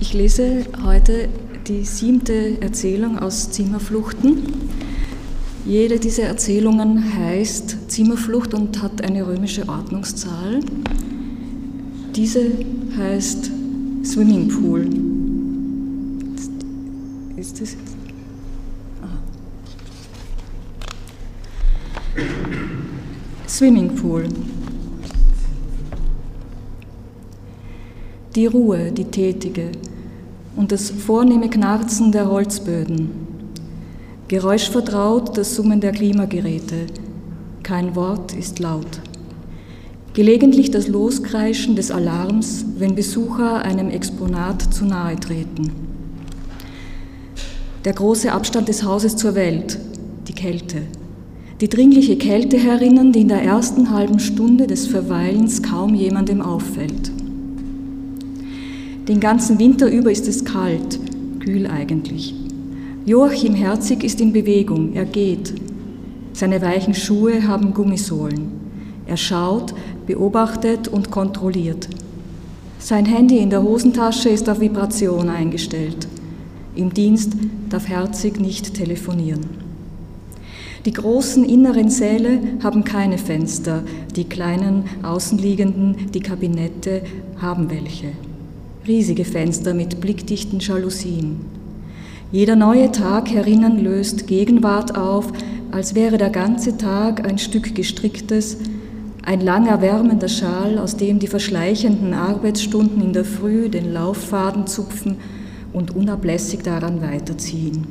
Ich lese heute die siebte Erzählung aus Zimmerfluchten. Jede dieser Erzählungen heißt Zimmerflucht und hat eine römische Ordnungszahl. Diese heißt Swimmingpool. Ist das jetzt? Swimmingpool. Die Ruhe, die tätige und das vornehme Knarzen der Holzböden. Geräuschvertraut das Summen der Klimageräte. Kein Wort ist laut. Gelegentlich das Loskreischen des Alarms, wenn Besucher einem Exponat zu nahe treten. Der große Abstand des Hauses zur Welt, die Kälte. Die dringliche Kälte herinnen, die in der ersten halben Stunde des Verweilens kaum jemandem auffällt. Den ganzen Winter über ist es kalt, kühl eigentlich. Joachim Herzig ist in Bewegung, er geht. Seine weichen Schuhe haben Gummisohlen. Er schaut, beobachtet und kontrolliert. Sein Handy in der Hosentasche ist auf Vibration eingestellt. Im Dienst darf Herzig nicht telefonieren. Die großen inneren Säle haben keine Fenster, die kleinen außenliegenden, die Kabinette haben welche. Riesige Fenster mit blickdichten Jalousien. Jeder neue Tag herinnen löst Gegenwart auf, als wäre der ganze Tag ein Stück gestricktes, ein langer wärmender Schal, aus dem die verschleichenden Arbeitsstunden in der Früh den Lauffaden zupfen und unablässig daran weiterziehen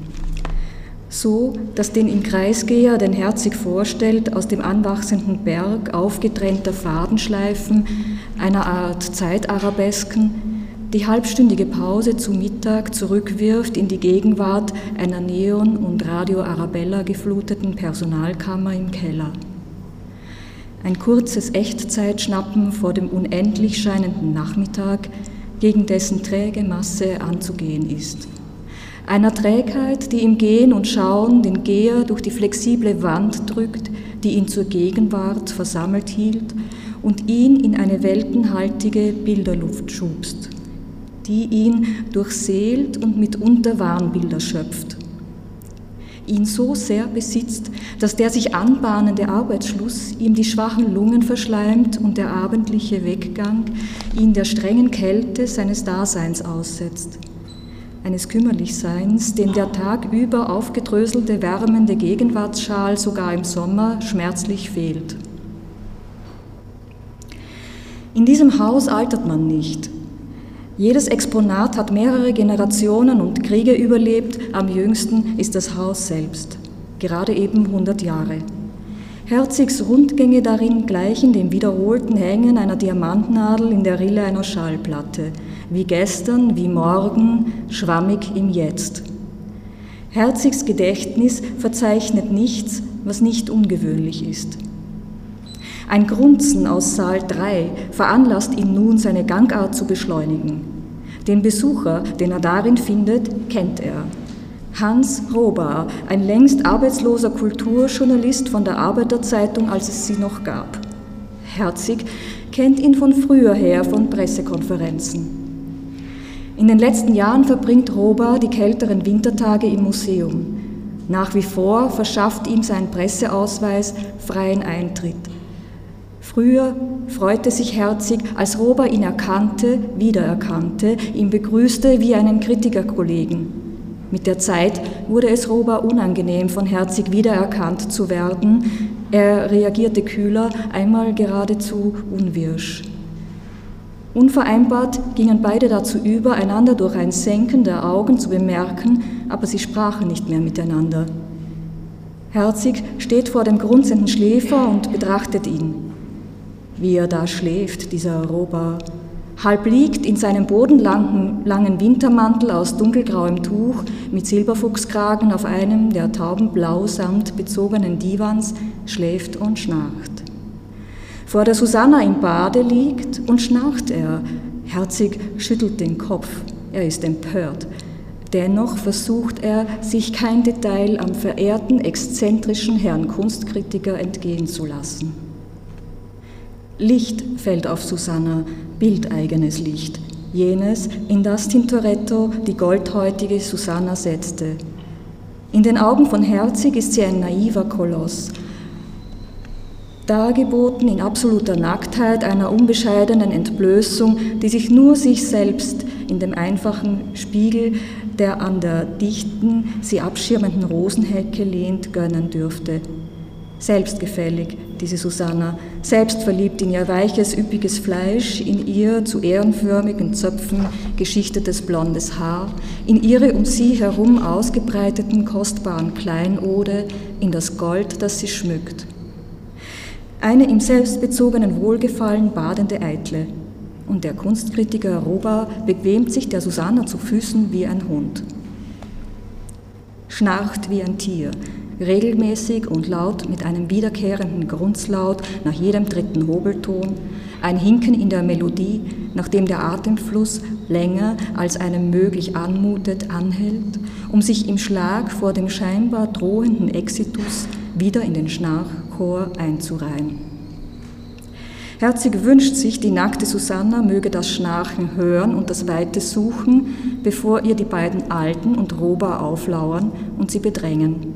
so dass den im Kreisgeher den Herzig vorstellt, aus dem anwachsenden Berg aufgetrennter Fadenschleifen, einer Art Zeitarabesken, die halbstündige Pause zu Mittag zurückwirft in die Gegenwart einer Neon- und Radio Arabella gefluteten Personalkammer im Keller. Ein kurzes Echtzeitschnappen vor dem unendlich scheinenden Nachmittag, gegen dessen träge Masse anzugehen ist einer Trägheit, die im Gehen und Schauen den Geher durch die flexible Wand drückt, die ihn zur Gegenwart versammelt hielt und ihn in eine weltenhaltige Bilderluft schubst, die ihn durchseelt und mitunter Warnbilder schöpft. Ihn so sehr besitzt, dass der sich anbahnende Arbeitsschluss ihm die schwachen Lungen verschleimt und der abendliche Weggang ihn der strengen Kälte seines Daseins aussetzt eines Kümmerlichseins, dem der Tag über aufgedröselte, wärmende Gegenwartsschal sogar im Sommer schmerzlich fehlt. In diesem Haus altert man nicht. Jedes Exponat hat mehrere Generationen und Kriege überlebt, am jüngsten ist das Haus selbst, gerade eben 100 Jahre. Herzigs Rundgänge darin gleichen dem wiederholten Hängen einer Diamantnadel in der Rille einer Schallplatte, wie gestern, wie morgen, schwammig im Jetzt. Herzigs Gedächtnis verzeichnet nichts, was nicht ungewöhnlich ist. Ein Grunzen aus Saal 3 veranlasst ihn nun, seine Gangart zu beschleunigen. Den Besucher, den er darin findet, kennt er. Hans Robar, ein längst arbeitsloser Kulturjournalist von der Arbeiterzeitung, als es sie noch gab. Herzig kennt ihn von früher her von Pressekonferenzen. In den letzten Jahren verbringt Roba die kälteren Wintertage im Museum. Nach wie vor verschafft ihm sein Presseausweis freien Eintritt. Früher freute sich Herzig, als Roba ihn erkannte, wiedererkannte, ihn begrüßte wie einen Kritikerkollegen. Mit der Zeit wurde es Roba unangenehm, von Herzig wiedererkannt zu werden. Er reagierte kühler, einmal geradezu unwirsch. Unvereinbart gingen beide dazu über, einander durch ein Senken der Augen zu bemerken, aber sie sprachen nicht mehr miteinander. Herzig steht vor dem grunzenden Schläfer und betrachtet ihn. Wie er da schläft, dieser Roba, halb liegt in seinem bodenlangen langen Wintermantel aus dunkelgrauem Tuch mit Silberfuchskragen auf einem der taubenblau samt bezogenen Divans, schläft und schnarcht. Vor der Susanna im Bade liegt und schnarcht er. Herzig schüttelt den Kopf. Er ist empört. Dennoch versucht er, sich kein Detail am verehrten, exzentrischen Herrn Kunstkritiker entgehen zu lassen. Licht fällt auf Susanna, bildeigenes Licht. jenes, in das Tintoretto die goldhäutige Susanna setzte. In den Augen von Herzig ist sie ein naiver Koloss, dargeboten in absoluter Nacktheit einer unbescheidenen Entblößung, die sich nur sich selbst in dem einfachen Spiegel der an der dichten, sie abschirmenden Rosenhecke lehnt, gönnen dürfte. Selbstgefällig, diese Susanna, selbstverliebt in ihr weiches, üppiges Fleisch, in ihr zu ehrenförmigen Zöpfen geschichtetes blondes Haar, in ihre um sie herum ausgebreiteten kostbaren Kleinode, in das Gold, das sie schmückt. Eine im selbstbezogenen Wohlgefallen badende Eitle, und der Kunstkritiker Roba bequemt sich der Susanna zu Füßen wie ein Hund. Schnarcht wie ein Tier, regelmäßig und laut mit einem wiederkehrenden Grunzlaut nach jedem dritten Hobelton, ein Hinken in der Melodie, nachdem der Atemfluss länger als einem möglich anmutet, anhält, um sich im Schlag vor dem scheinbar drohenden Exitus wieder in den Schnarchchor einzureihen. Herzig wünscht sich, die nackte Susanna möge das Schnarchen hören und das Weite suchen, bevor ihr die beiden Alten und Roba auflauern und sie bedrängen.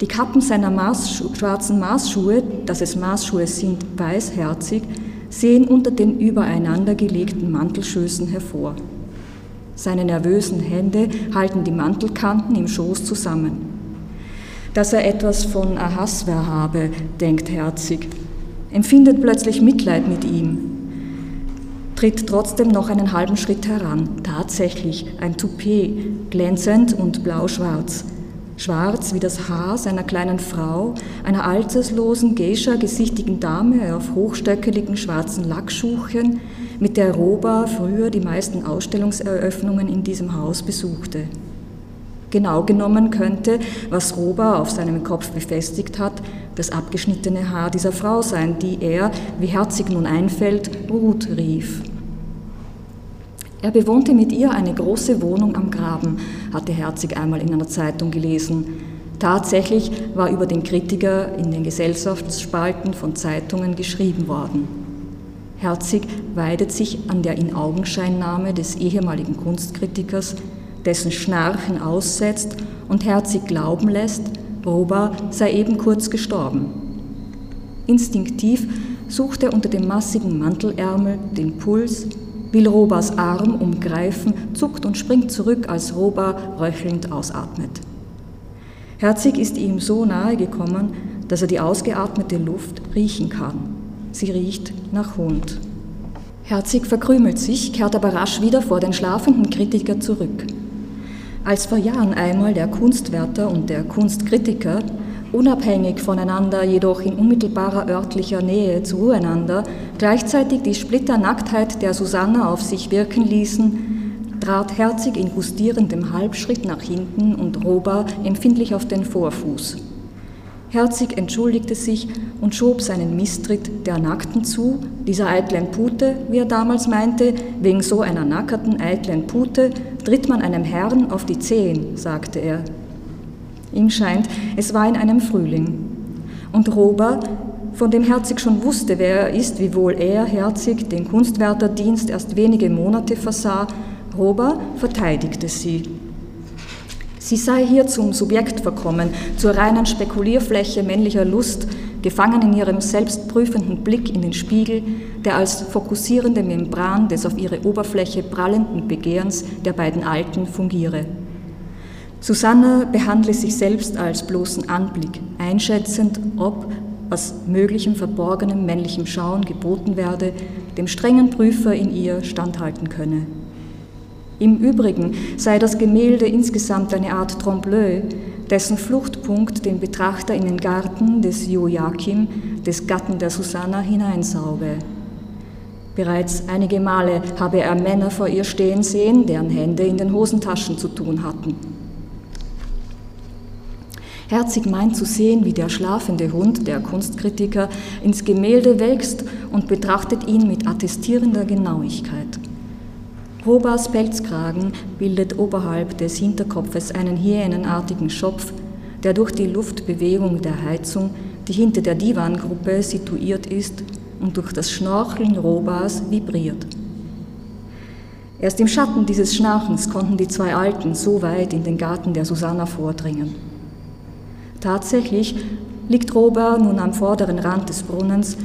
Die Kappen seiner Maßschu schwarzen Maßschuhe, dass es Maßschuhe sind, weißherzig, sehen unter den übereinander gelegten Mantelschößen hervor. Seine nervösen Hände halten die Mantelkanten im Schoß zusammen. Dass er etwas von Ahasver habe, denkt Herzig, empfindet plötzlich Mitleid mit ihm, tritt trotzdem noch einen halben Schritt heran. Tatsächlich ein Toupet, glänzend und blau-schwarz. Schwarz wie das Haar seiner kleinen Frau, einer alterslosen, geisha-gesichtigen Dame auf hochstöckeligen schwarzen Lackschuhchen, mit der Roba früher die meisten Ausstellungseröffnungen in diesem Haus besuchte. Genau genommen könnte, was Roba auf seinem Kopf befestigt hat, das abgeschnittene Haar dieser Frau sein, die er, wie herzig nun einfällt, Ruth rief. Er bewohnte mit ihr eine große Wohnung am Graben, hatte Herzig einmal in einer Zeitung gelesen. Tatsächlich war über den Kritiker in den Gesellschaftsspalten von Zeitungen geschrieben worden. Herzig weidet sich an der Inaugenscheinnahme des ehemaligen Kunstkritikers, dessen Schnarchen aussetzt und Herzig glauben lässt, Roba sei eben kurz gestorben. Instinktiv sucht er unter dem massigen Mantelärmel den Puls, will Robas Arm umgreifen, zuckt und springt zurück, als Roba röchelnd ausatmet. Herzig ist ihm so nahe gekommen, dass er die ausgeatmete Luft riechen kann. Sie riecht nach Hund. Herzig verkrümelt sich, kehrt aber rasch wieder vor den schlafenden Kritiker zurück. Als vor Jahren einmal der Kunstwärter und der Kunstkritiker, unabhängig voneinander, jedoch in unmittelbarer örtlicher Nähe zueinander, gleichzeitig die Splitternacktheit der Susanna auf sich wirken ließen, trat Herzig in gustierendem Halbschritt nach hinten und Roba empfindlich auf den Vorfuß. Herzig entschuldigte sich und schob seinen Misstritt der Nackten zu, dieser eitlen Pute, wie er damals meinte, wegen so einer nackerten eitlen Pute tritt man einem Herrn auf die Zehen, sagte er. Ihm scheint, es war in einem Frühling. Und Rober, von dem Herzig schon wusste, wer er ist, wiewohl er, Herzig, den Kunstwärterdienst erst wenige Monate versah, Rober verteidigte sie. Sie sei hier zum Subjekt verkommen, zur reinen Spekulierfläche männlicher Lust, gefangen in ihrem selbstprüfenden Blick in den Spiegel, der als fokussierende Membran des auf ihre Oberfläche prallenden Begehrens der beiden Alten fungiere. Susanna behandle sich selbst als bloßen Anblick, einschätzend, ob, was möglichem verborgenem männlichem Schauen geboten werde, dem strengen Prüfer in ihr standhalten könne. Im Übrigen sei das Gemälde insgesamt eine Art Trompe-l'œil, dessen Fluchtpunkt den Betrachter in den Garten des Joachim, des Gatten der Susanna, hineinsauge. Bereits einige Male habe er Männer vor ihr stehen sehen, deren Hände in den Hosentaschen zu tun hatten. Herzig meint zu sehen, wie der schlafende Hund, der Kunstkritiker, ins Gemälde wächst und betrachtet ihn mit attestierender Genauigkeit. Robas Pelzkragen bildet oberhalb des Hinterkopfes einen hyänenartigen Schopf, der durch die Luftbewegung der Heizung, die hinter der Divangruppe situiert ist, und durch das Schnorcheln Robas vibriert. Erst im Schatten dieses Schnarchens konnten die zwei Alten so weit in den Garten der Susanna vordringen. Tatsächlich liegt Robert nun am vorderen Rand des Brunnens,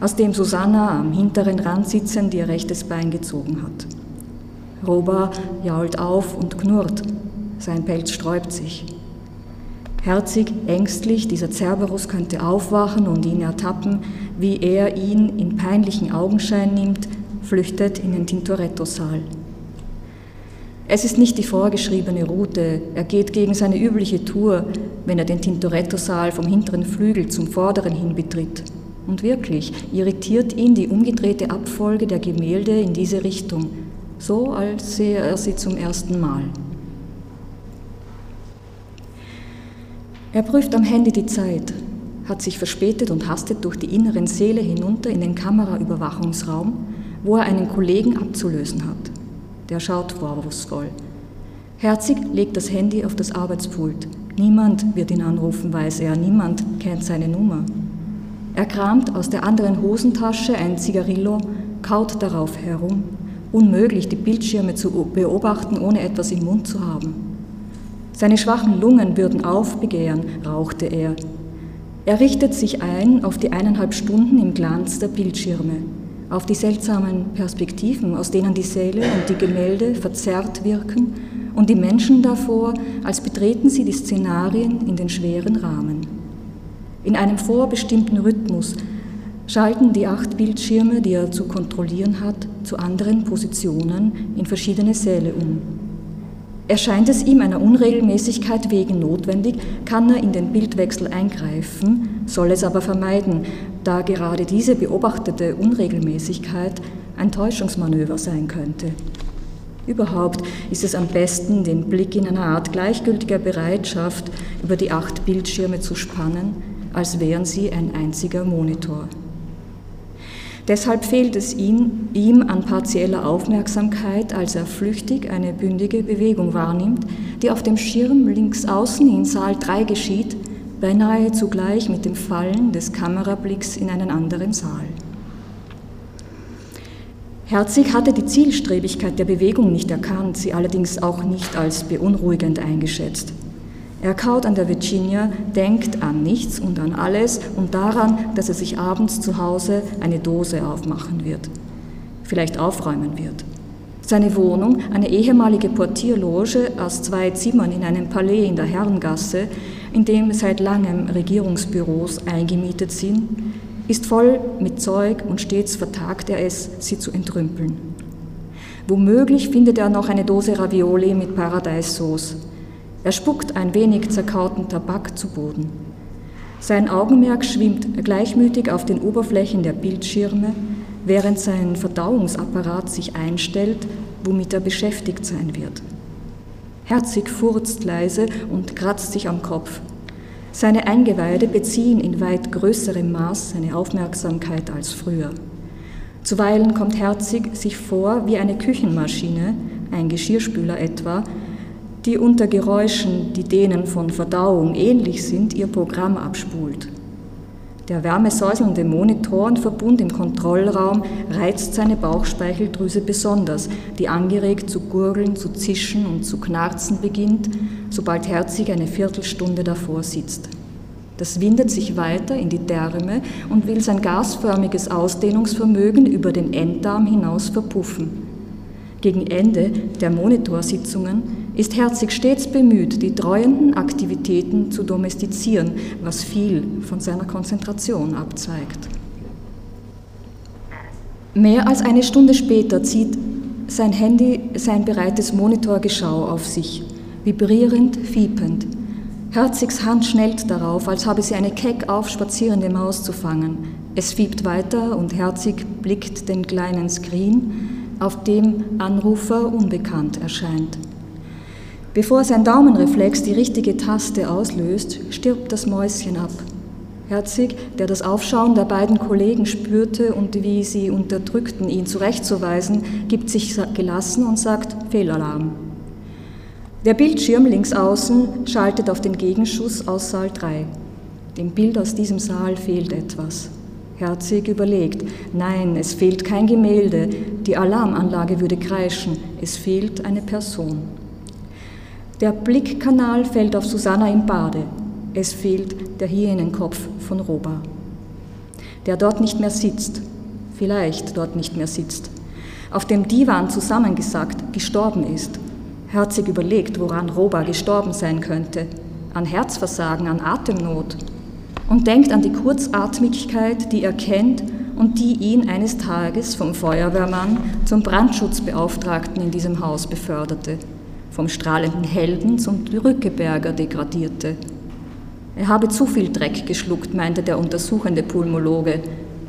aus dem Susanna am hinteren Rand sitzend ihr rechtes Bein gezogen hat. Robert jault auf und knurrt, sein Pelz sträubt sich. Herzig, ängstlich, dieser Cerberus könnte aufwachen und ihn ertappen, wie er ihn in peinlichen Augenschein nimmt, flüchtet in den Tintoretto-Saal. Es ist nicht die vorgeschriebene Route, er geht gegen seine übliche Tour, wenn er den Tintoretto-Saal vom hinteren Flügel zum vorderen hin betritt. Und wirklich irritiert ihn die umgedrehte Abfolge der Gemälde in diese Richtung, so als sehe er sie zum ersten Mal. Er prüft am Handy die Zeit, hat sich verspätet und hastet durch die inneren Säle hinunter in den Kameraüberwachungsraum, wo er einen Kollegen abzulösen hat. Der schaut vorwurfsvoll. Herzig legt das Handy auf das Arbeitspult. Niemand wird ihn anrufen, weiß er, niemand kennt seine Nummer. Er kramt aus der anderen Hosentasche ein Zigarillo, kaut darauf herum. Unmöglich, die Bildschirme zu beobachten, ohne etwas im Mund zu haben. Seine schwachen Lungen würden aufbegehren, rauchte er. Er richtet sich ein auf die eineinhalb Stunden im Glanz der Bildschirme auf die seltsamen Perspektiven, aus denen die Säle und die Gemälde verzerrt wirken und die Menschen davor, als betreten sie die Szenarien in den schweren Rahmen. In einem vorbestimmten Rhythmus schalten die acht Bildschirme, die er zu kontrollieren hat, zu anderen Positionen in verschiedene Säle um. Erscheint es ihm einer Unregelmäßigkeit wegen notwendig, kann er in den Bildwechsel eingreifen, soll es aber vermeiden, da gerade diese beobachtete Unregelmäßigkeit ein Täuschungsmanöver sein könnte. Überhaupt ist es am besten, den Blick in einer Art gleichgültiger Bereitschaft über die acht Bildschirme zu spannen, als wären sie ein einziger Monitor. Deshalb fehlt es ihm, ihm an partieller Aufmerksamkeit, als er flüchtig eine bündige Bewegung wahrnimmt, die auf dem Schirm links außen in Saal 3 geschieht, beinahe zugleich mit dem Fallen des Kamerablicks in einen anderen Saal. Herzig hatte die Zielstrebigkeit der Bewegung nicht erkannt, sie allerdings auch nicht als beunruhigend eingeschätzt. Er kaut an der Virginia, denkt an nichts und an alles und daran, dass er sich abends zu Hause eine Dose aufmachen wird, vielleicht aufräumen wird. Seine Wohnung, eine ehemalige Portierloge aus zwei Zimmern in einem Palais in der Herrengasse, in dem seit langem Regierungsbüros eingemietet sind, ist voll mit Zeug und stets vertagt er es, sie zu entrümpeln. Womöglich findet er noch eine Dose Ravioli mit Paradeissauce. Er spuckt ein wenig zerkauten Tabak zu Boden. Sein Augenmerk schwimmt gleichmütig auf den Oberflächen der Bildschirme, während sein Verdauungsapparat sich einstellt, womit er beschäftigt sein wird. Herzig furzt leise und kratzt sich am Kopf. Seine Eingeweide beziehen in weit größerem Maß seine Aufmerksamkeit als früher. Zuweilen kommt Herzig sich vor wie eine Küchenmaschine, ein Geschirrspüler etwa, die unter Geräuschen, die denen von Verdauung ähnlich sind, ihr Programm abspult. Der wärmesäuselnde Monitorenverbund im Kontrollraum reizt seine Bauchspeicheldrüse besonders, die angeregt zu gurgeln, zu zischen und zu knarzen beginnt, sobald Herzig eine Viertelstunde davor sitzt. Das windet sich weiter in die Därme und will sein gasförmiges Ausdehnungsvermögen über den Enddarm hinaus verpuffen. Gegen Ende der Monitorsitzungen ist Herzig stets bemüht, die treuenden Aktivitäten zu domestizieren, was viel von seiner Konzentration abzeigt. Mehr als eine Stunde später zieht sein Handy sein bereites Monitorgeschau auf sich, vibrierend, fiepend. Herzigs Hand schnellt darauf, als habe sie eine keck aufspazierende Maus zu fangen. Es fiebt weiter und Herzig blickt den kleinen Screen, auf dem Anrufer unbekannt erscheint. Bevor sein Daumenreflex die richtige Taste auslöst, stirbt das Mäuschen ab. Herzig, der das Aufschauen der beiden Kollegen spürte und wie sie unterdrückten, ihn zurechtzuweisen, gibt sich gelassen und sagt Fehlalarm. Der Bildschirm links außen schaltet auf den Gegenschuss aus Saal 3. Dem Bild aus diesem Saal fehlt etwas. Herzig überlegt, nein, es fehlt kein Gemälde, die Alarmanlage würde kreischen, es fehlt eine Person. Der Blickkanal fällt auf Susanna im Bade, es fehlt der Hyenenkopf von Roba, der dort nicht mehr sitzt, vielleicht dort nicht mehr sitzt, auf dem Divan zusammengesackt gestorben ist. Herzig überlegt, woran Roba gestorben sein könnte, an Herzversagen, an Atemnot, und denkt an die Kurzatmigkeit, die er kennt und die ihn eines Tages vom Feuerwehrmann zum Brandschutzbeauftragten in diesem Haus beförderte, vom strahlenden Helden zum Rückeberger degradierte. Er habe zu viel Dreck geschluckt, meinte der untersuchende Pulmologe,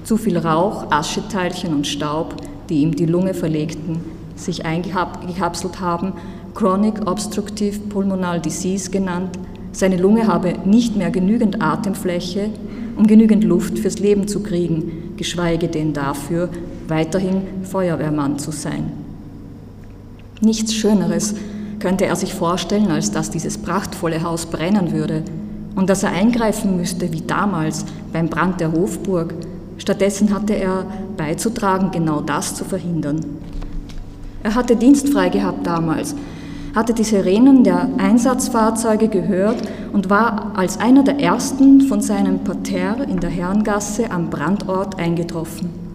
zu viel Rauch, Ascheteilchen und Staub, die ihm die Lunge verlegten, sich eingekapselt haben, Chronic Obstructive Pulmonal Disease genannt, seine Lunge habe nicht mehr genügend Atemfläche, um genügend Luft fürs Leben zu kriegen, geschweige denn dafür, weiterhin Feuerwehrmann zu sein. Nichts Schöneres könnte er sich vorstellen, als dass dieses prachtvolle Haus brennen würde und dass er eingreifen müsste wie damals beim Brand der Hofburg. Stattdessen hatte er beizutragen, genau das zu verhindern. Er hatte dienstfrei gehabt damals, hatte die Sirenen der Einsatzfahrzeuge gehört und war als einer der ersten von seinem Parterre in der Herrengasse am Brandort eingetroffen.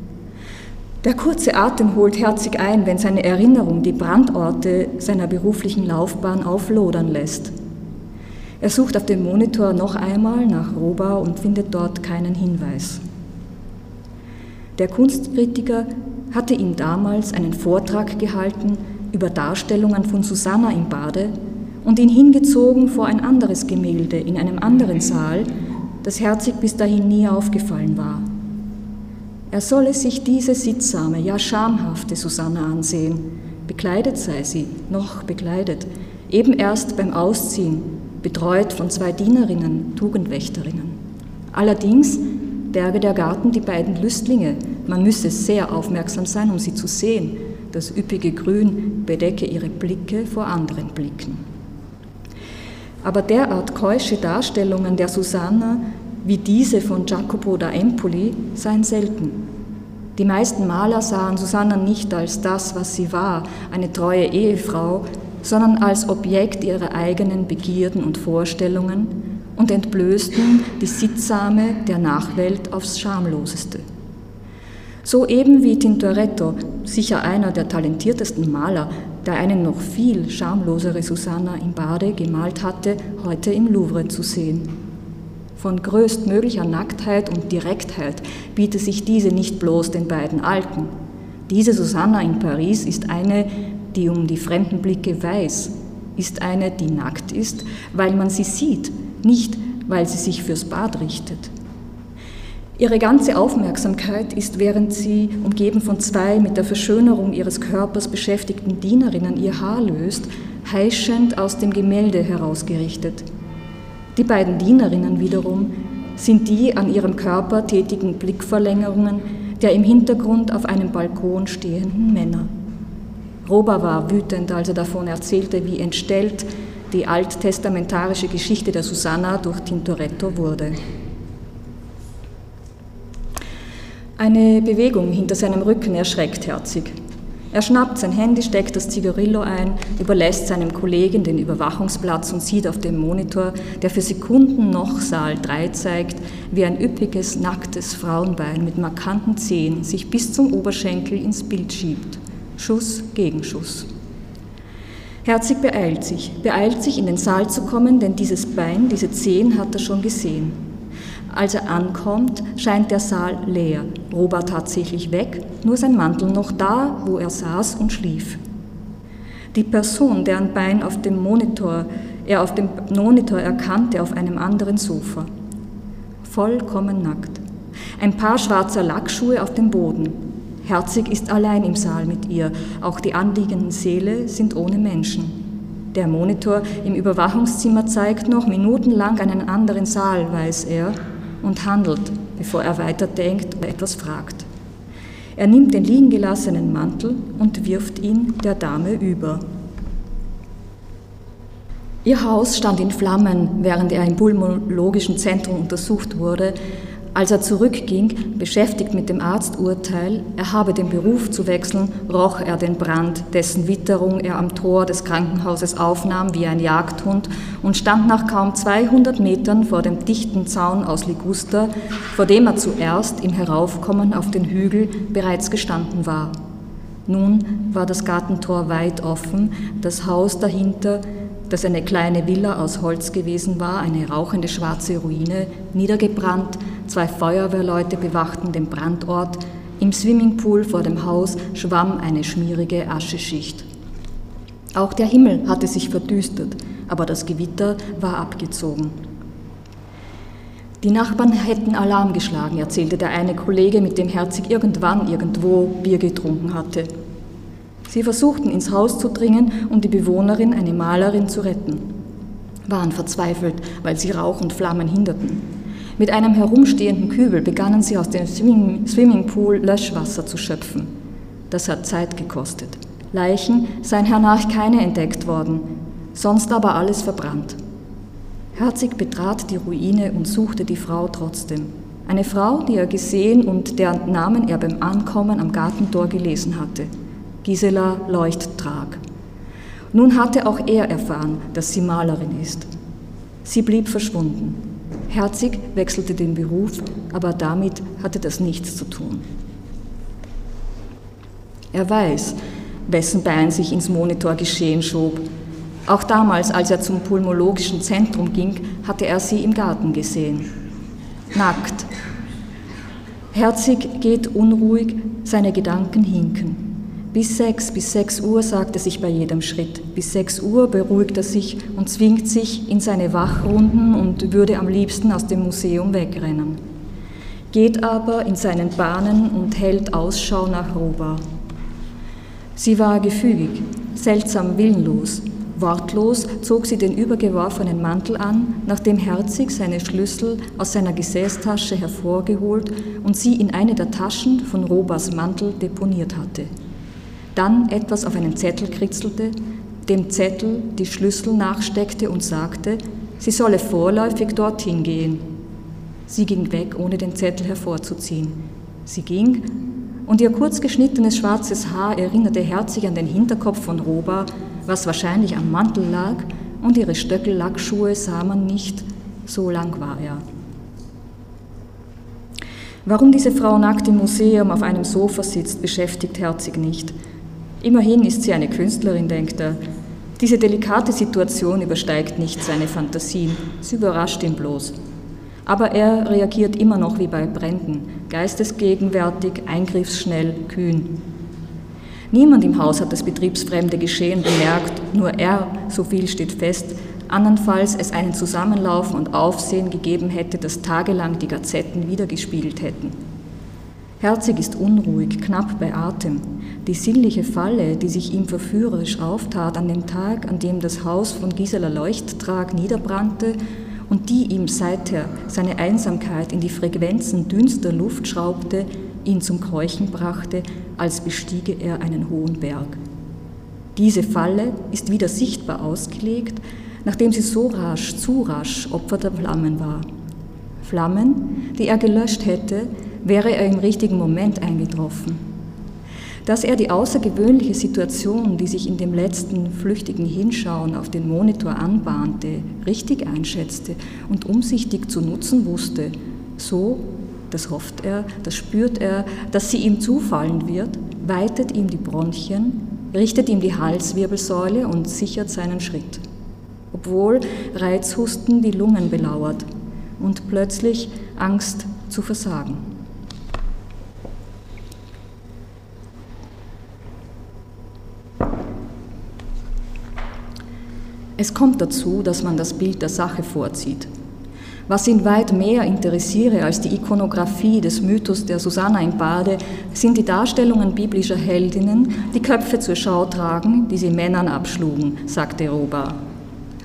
Der kurze Atem holt herzig ein, wenn seine Erinnerung die Brandorte seiner beruflichen Laufbahn auflodern lässt. Er sucht auf dem Monitor noch einmal nach Roba und findet dort keinen Hinweis. Der Kunstkritiker hatte ihm damals einen Vortrag gehalten über Darstellungen von Susanna im Bade und ihn hingezogen vor ein anderes Gemälde in einem anderen Saal, das Herzig bis dahin nie aufgefallen war. Er solle sich diese sittsame, ja schamhafte Susanna ansehen. Bekleidet sei sie, noch bekleidet, eben erst beim Ausziehen, betreut von zwei Dienerinnen, Tugendwächterinnen. Allerdings berge der Garten die beiden Lüstlinge, man müsse sehr aufmerksam sein, um sie zu sehen, das üppige Grün bedecke ihre Blicke vor anderen Blicken. Aber derart keusche Darstellungen der Susanna wie diese von Jacopo da Empoli seien selten. Die meisten Maler sahen Susanna nicht als das, was sie war, eine treue Ehefrau, sondern als Objekt ihrer eigenen Begierden und Vorstellungen und entblößten die Sittsame der Nachwelt aufs Schamloseste. So eben wie Tintoretto, sicher einer der talentiertesten Maler, der einen noch viel schamlosere Susanna im Bade gemalt hatte, heute im Louvre zu sehen. Von größtmöglicher Nacktheit und Direktheit bietet sich diese nicht bloß den beiden Alten. Diese Susanna in Paris ist eine, die um die fremden Blicke weiß, ist eine, die nackt ist, weil man sie sieht, nicht weil sie sich fürs Bad richtet. Ihre ganze Aufmerksamkeit ist, während sie, umgeben von zwei mit der Verschönerung ihres Körpers beschäftigten Dienerinnen, ihr Haar löst, heischend aus dem Gemälde herausgerichtet. Die beiden Dienerinnen wiederum sind die an ihrem Körper tätigen Blickverlängerungen der im Hintergrund auf einem Balkon stehenden Männer. Roba war wütend, als er davon erzählte, wie entstellt die alttestamentarische Geschichte der Susanna durch Tintoretto wurde. Eine Bewegung hinter seinem Rücken erschreckt Herzig. Er schnappt sein Handy, steckt das Zigarillo ein, überlässt seinem Kollegen den Überwachungsplatz und sieht auf dem Monitor, der für Sekunden noch Saal 3 zeigt, wie ein üppiges, nacktes Frauenbein mit markanten Zehen sich bis zum Oberschenkel ins Bild schiebt. Schuss gegen Schuss. Herzig beeilt sich, beeilt sich in den Saal zu kommen, denn dieses Bein, diese Zehen hat er schon gesehen. Als er ankommt, scheint der Saal leer. Robert tatsächlich weg, nur sein Mantel noch da, wo er saß und schlief. Die Person, deren Bein auf dem Monitor, er auf dem Monitor erkannte, auf einem anderen Sofa. Vollkommen nackt. Ein paar schwarzer Lackschuhe auf dem Boden. Herzig ist allein im Saal mit ihr. Auch die anliegenden Seele sind ohne Menschen. Der Monitor im Überwachungszimmer zeigt noch minutenlang einen anderen Saal, weiß er, und handelt, bevor er weiterdenkt oder etwas fragt. Er nimmt den liegen gelassenen Mantel und wirft ihn der Dame über. Ihr Haus stand in Flammen, während er im pulmologischen Zentrum untersucht wurde, Als er zurückging, beschäftigt mit dem Arzturteil, er habe den Beruf zu wechseln, roch er den Brand, dessen Witterung er am Tor des Krankenhauses aufnahm wie ein Jagdhund und stand nach kaum 200 Metern vor dem dichten Zaun aus Liguster, vor dem er zuerst im Heraufkommen auf den Hügel bereits gestanden war. Nun war das Gartentor weit offen, das Haus dahinter das eine kleine Villa aus Holz gewesen war, eine rauchende schwarze Ruine, niedergebrannt, zwei Feuerwehrleute bewachten den Brandort, im Swimmingpool vor dem Haus schwamm eine schmierige Ascheschicht. Auch der Himmel hatte sich verdüstert, aber das Gewitter war abgezogen. Die Nachbarn hätten Alarm geschlagen, erzählte der eine Kollege, mit dem Herzig irgendwann irgendwo Bier getrunken hatte. Sie versuchten ins Haus zu dringen, um die Bewohnerin, eine Malerin, zu retten, waren verzweifelt, weil sie Rauch und Flammen hinderten. Mit einem herumstehenden Kübel begannen sie aus dem Swimmingpool Löschwasser zu schöpfen. Das hat Zeit gekostet. Leichen seien hernach keine entdeckt worden, sonst aber alles verbrannt. Herzig betrat die Ruine und suchte die Frau trotzdem. Eine Frau, die er gesehen und deren Namen er beim Ankommen am Gartentor gelesen hatte. Gisela Leuchttrag. Nun hatte auch er erfahren, dass sie Malerin ist. Sie blieb verschwunden. Herzig wechselte den Beruf, aber damit hatte das nichts zu tun. Er weiß, wessen Bein sich ins Monitorgeschehen schob. Auch damals, als er zum pulmologischen Zentrum ging, hatte er sie im Garten gesehen. Nackt. Herzig geht unruhig, seine Gedanken hinken. Bis sechs, bis sechs Uhr sagt er sich bei jedem Schritt. Bis sechs Uhr beruhigt er sich und zwingt sich in seine Wachrunden und würde am liebsten aus dem Museum wegrennen. Geht aber in seinen Bahnen und hält Ausschau nach Roba. Sie war gefügig, seltsam willenlos. Wortlos zog sie den übergeworfenen Mantel an, nachdem Herzig seine Schlüssel aus seiner Gesäßtasche hervorgeholt und sie in eine der Taschen von Robas Mantel deponiert hatte dann etwas auf einen Zettel kritzelte, dem Zettel die Schlüssel nachsteckte und sagte, sie solle vorläufig dorthin gehen. Sie ging weg, ohne den Zettel hervorzuziehen. Sie ging, und ihr kurz geschnittenes schwarzes Haar erinnerte herzig an den Hinterkopf von Roba, was wahrscheinlich am Mantel lag, und ihre Stöckellackschuhe sah man nicht, so lang war er. Warum diese Frau nackt im Museum auf einem Sofa sitzt, beschäftigt Herzig nicht. Immerhin ist sie eine Künstlerin, denkt er. Diese delikate Situation übersteigt nicht seine Fantasien, sie überrascht ihn bloß. Aber er reagiert immer noch wie bei Bränden, geistesgegenwärtig, eingriffsschnell, kühn. Niemand im Haus hat das betriebsfremde Geschehen bemerkt, nur er, so viel steht fest, andernfalls es einen Zusammenlaufen und Aufsehen gegeben hätte, das tagelang die Gazetten wiedergespiegelt hätten. Herzig ist unruhig, knapp bei Atem. Die sinnliche Falle, die sich ihm verführerisch auftat an dem Tag, an dem das Haus von Gisela Leuchttrag niederbrannte und die ihm seither seine Einsamkeit in die Frequenzen dünnster Luft schraubte, ihn zum Keuchen brachte, als bestiege er einen hohen Berg. Diese Falle ist wieder sichtbar ausgelegt, nachdem sie so rasch, zu rasch Opfer der Flammen war. Flammen, die er gelöscht hätte, wäre er im richtigen Moment eingetroffen. Dass er die außergewöhnliche Situation, die sich in dem letzten flüchtigen Hinschauen auf den Monitor anbahnte, richtig einschätzte und umsichtig zu nutzen wusste, so, das hofft er, das spürt er, dass sie ihm zufallen wird, weitet ihm die Bronchien, richtet ihm die Halswirbelsäule und sichert seinen Schritt. Obwohl Reizhusten die Lungen belauert und plötzlich Angst zu versagen. Es kommt dazu, dass man das Bild der Sache vorzieht. Was ihn weit mehr interessiere als die Ikonografie des Mythos der Susanna im Bade, sind die Darstellungen biblischer Heldinnen, die Köpfe zur Schau tragen, die sie Männern abschlugen, sagte Roba.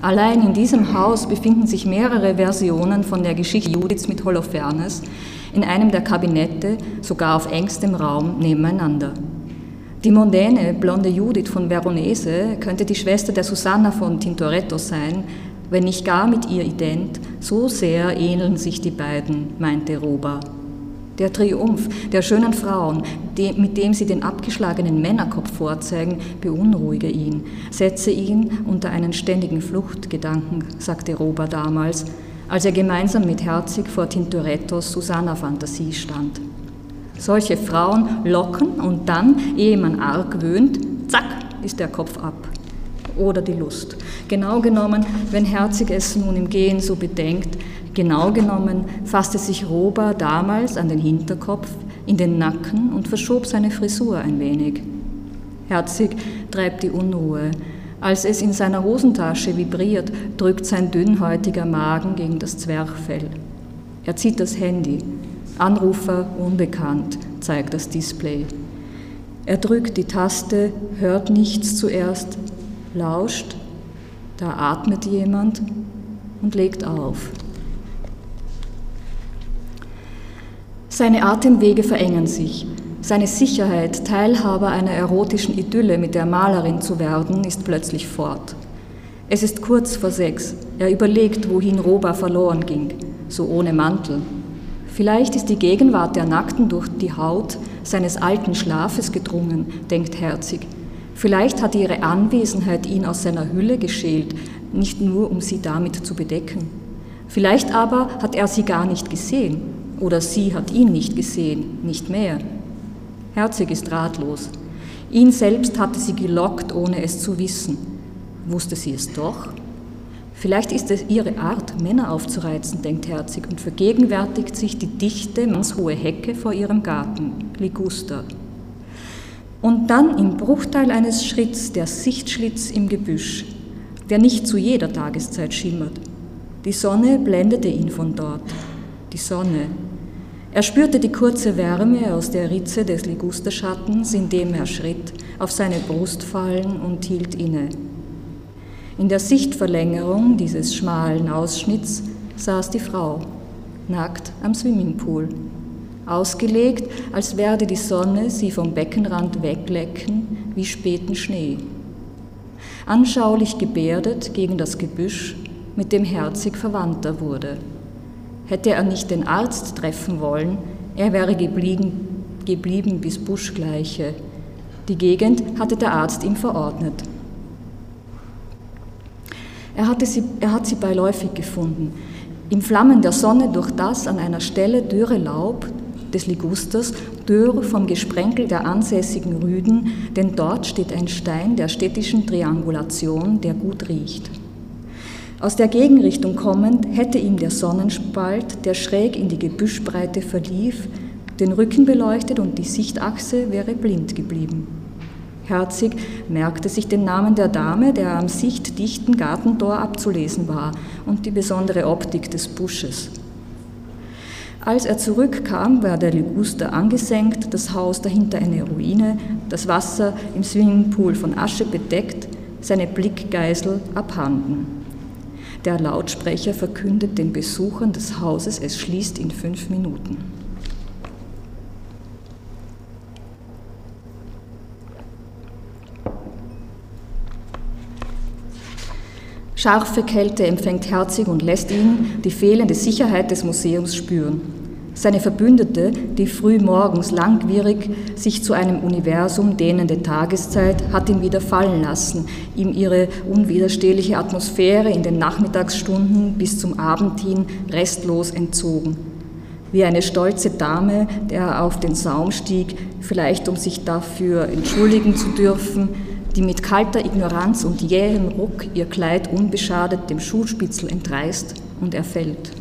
Allein in diesem Haus befinden sich mehrere Versionen von der Geschichte Judiths mit Holofernes, in einem der Kabinette, sogar auf engstem Raum nebeneinander. Die mondäne, blonde Judith von Veronese könnte die Schwester der Susanna von Tintoretto sein, wenn nicht gar mit ihr ident, so sehr ähneln sich die beiden, meinte Roba. Der Triumph der schönen Frauen, mit dem sie den abgeschlagenen Männerkopf vorzeigen, beunruhige ihn, setze ihn unter einen ständigen Fluchtgedanken, sagte Roba damals, als er gemeinsam mit Herzig vor Tintorettos Susanna-Fantasie stand. Solche Frauen locken und dann, ehe man argwöhnt, zack, ist der Kopf ab. Oder die Lust. Genau genommen, wenn Herzig es nun im Gehen so bedenkt, genau genommen fasste sich Roba damals an den Hinterkopf, in den Nacken und verschob seine Frisur ein wenig. Herzig treibt die Unruhe. Als es in seiner Hosentasche vibriert, drückt sein dünnhäutiger Magen gegen das Zwerchfell. Er zieht das Handy. Anrufer unbekannt, zeigt das Display. Er drückt die Taste, hört nichts zuerst, lauscht, da atmet jemand und legt auf. Seine Atemwege verengen sich. Seine Sicherheit, Teilhaber einer erotischen Idylle mit der Malerin zu werden, ist plötzlich fort. Es ist kurz vor sechs. Er überlegt, wohin Roba verloren ging, so ohne Mantel. Vielleicht ist die Gegenwart der Nackten durch die Haut seines alten Schlafes gedrungen, denkt Herzig. Vielleicht hat ihre Anwesenheit ihn aus seiner Hülle geschält, nicht nur um sie damit zu bedecken. Vielleicht aber hat er sie gar nicht gesehen oder sie hat ihn nicht gesehen, nicht mehr. Herzig ist ratlos. Ihn selbst hatte sie gelockt, ohne es zu wissen. Wusste sie es doch? Vielleicht ist es ihre Art, Männer aufzureizen, denkt Herzig und vergegenwärtigt sich die dichte, mannshohe Hecke vor ihrem Garten, Liguster. Und dann im Bruchteil eines Schritts der Sichtschlitz im Gebüsch, der nicht zu jeder Tageszeit schimmert. Die Sonne blendete ihn von dort. Die Sonne. Er spürte die kurze Wärme aus der Ritze des Ligusterschattens, in dem er schritt, auf seine Brust fallen und hielt inne. In der Sichtverlängerung dieses schmalen Ausschnitts saß die Frau, nackt am Swimmingpool, ausgelegt, als werde die Sonne sie vom Beckenrand weglecken wie späten Schnee. Anschaulich gebärdet gegen das Gebüsch, mit dem Herzig verwandter wurde. Hätte er nicht den Arzt treffen wollen, er wäre geblieben, geblieben bis Buschgleiche. Die Gegend hatte der Arzt ihm verordnet. Er, hatte sie, er hat sie beiläufig gefunden. Im Flammen der Sonne durch das an einer Stelle dürre Laub des Ligusters, dürr vom Gesprenkel der ansässigen Rüden, denn dort steht ein Stein der städtischen Triangulation, der gut riecht. Aus der Gegenrichtung kommend hätte ihm der Sonnenspalt, der schräg in die Gebüschbreite verlief, den Rücken beleuchtet und die Sichtachse wäre blind geblieben. Herzig merkte sich den Namen der Dame, der am sichtdichten Gartentor abzulesen war, und die besondere Optik des Busches. Als er zurückkam, war der Liguster angesenkt, das Haus dahinter eine Ruine, das Wasser im Swimmingpool von Asche bedeckt, seine Blickgeisel abhanden. Der Lautsprecher verkündet den Besuchern des Hauses, es schließt in fünf Minuten. Scharfe Kälte empfängt Herzig und lässt ihn die fehlende Sicherheit des Museums spüren. Seine Verbündete, die früh morgens langwierig sich zu einem Universum dehnende Tageszeit, hat ihn wieder fallen lassen, ihm ihre unwiderstehliche Atmosphäre in den Nachmittagsstunden bis zum Abend hin restlos entzogen. Wie eine stolze Dame, der auf den Saum stieg, vielleicht um sich dafür entschuldigen zu dürfen, die mit kalter Ignoranz und jähem Ruck ihr Kleid unbeschadet dem Schulspitzel entreißt und er fällt.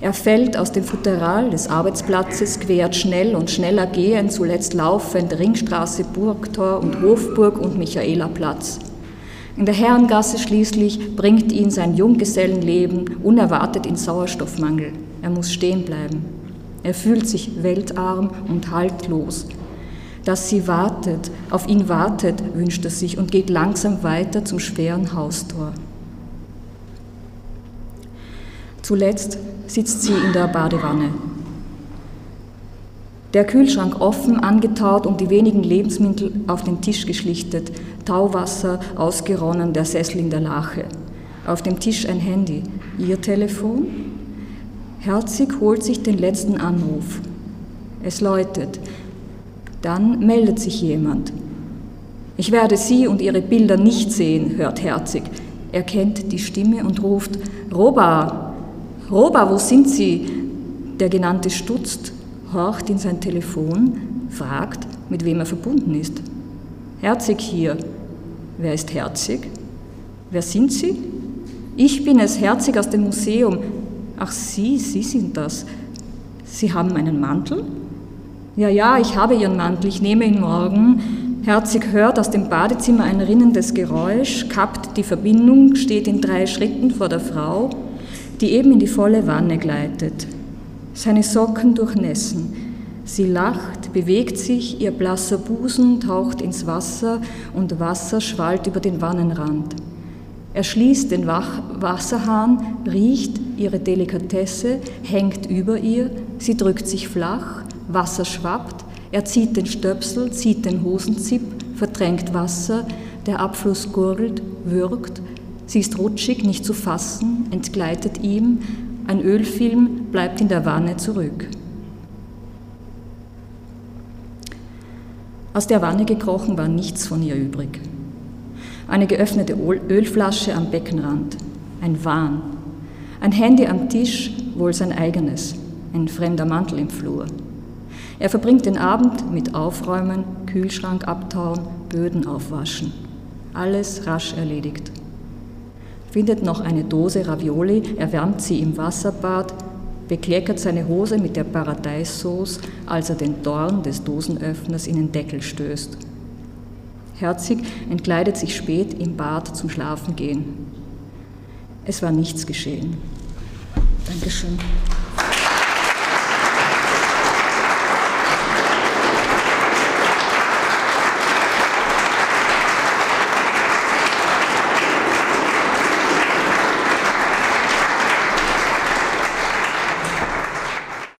Er fällt aus dem Futteral des Arbeitsplatzes, quert schnell und schneller gehend, zuletzt laufend Ringstraße, Burgtor und Hofburg und Michaelerplatz. In der Herrengasse schließlich bringt ihn sein Junggesellenleben unerwartet in Sauerstoffmangel. Er muss stehen bleiben. Er fühlt sich weltarm und haltlos, dass sie wartet, auf ihn wartet, wünscht er sich und geht langsam weiter zum schweren Haustor. Zuletzt sitzt sie in der Badewanne. Der Kühlschrank offen, angetaut und die wenigen Lebensmittel auf den Tisch geschlichtet, Tauwasser ausgeronnen, der Sessel in der Lache. Auf dem Tisch ein Handy. Ihr Telefon? Herzig holt sich den letzten Anruf. Es läutet. Dann meldet sich jemand. Ich werde Sie und Ihre Bilder nicht sehen, hört Herzig. Er kennt die Stimme und ruft, Roba, Roba, wo sind Sie? Der Genannte stutzt, horcht in sein Telefon, fragt, mit wem er verbunden ist. Herzig hier. Wer ist Herzig? Wer sind Sie? Ich bin es, Herzig aus dem Museum. Ach, Sie, Sie sind das. Sie haben einen Mantel? Ja, ja, ich habe Ihren Mantel, ich nehme ihn morgen. Herzig hört aus dem Badezimmer ein rinnendes Geräusch, kappt die Verbindung, steht in drei Schritten vor der Frau, die eben in die volle Wanne gleitet. Seine Socken durchnässen. Sie lacht, bewegt sich, ihr blasser Busen taucht ins Wasser und Wasser schwallt über den Wannenrand. Er schließt den Wasserhahn, riecht ihre Delikatesse, hängt über ihr, sie drückt sich flach, Wasser schwappt, er zieht den Stöpsel, zieht den Hosenzip, verdrängt Wasser, der Abfluss gurgelt, würgt, sie ist rutschig, nicht zu fassen, entgleitet ihm, ein Ölfilm bleibt in der Wanne zurück. Aus der Wanne gekrochen war nichts von ihr übrig. Eine geöffnete Ölflasche am Beckenrand. Ein Wahn. Ein Handy am Tisch, wohl sein eigenes. Ein fremder Mantel im Flur. Er verbringt den Abend mit Aufräumen, Kühlschrank abtauen, Böden aufwaschen. Alles rasch erledigt. Findet noch eine Dose Ravioli, erwärmt sie im Wasserbad, bekleckert seine Hose mit der Paradeissauce, als er den Dorn des Dosenöffners in den Deckel stößt. Herzig entkleidet sich spät im Bad zum Schlafengehen. Es war nichts geschehen. Dankeschön.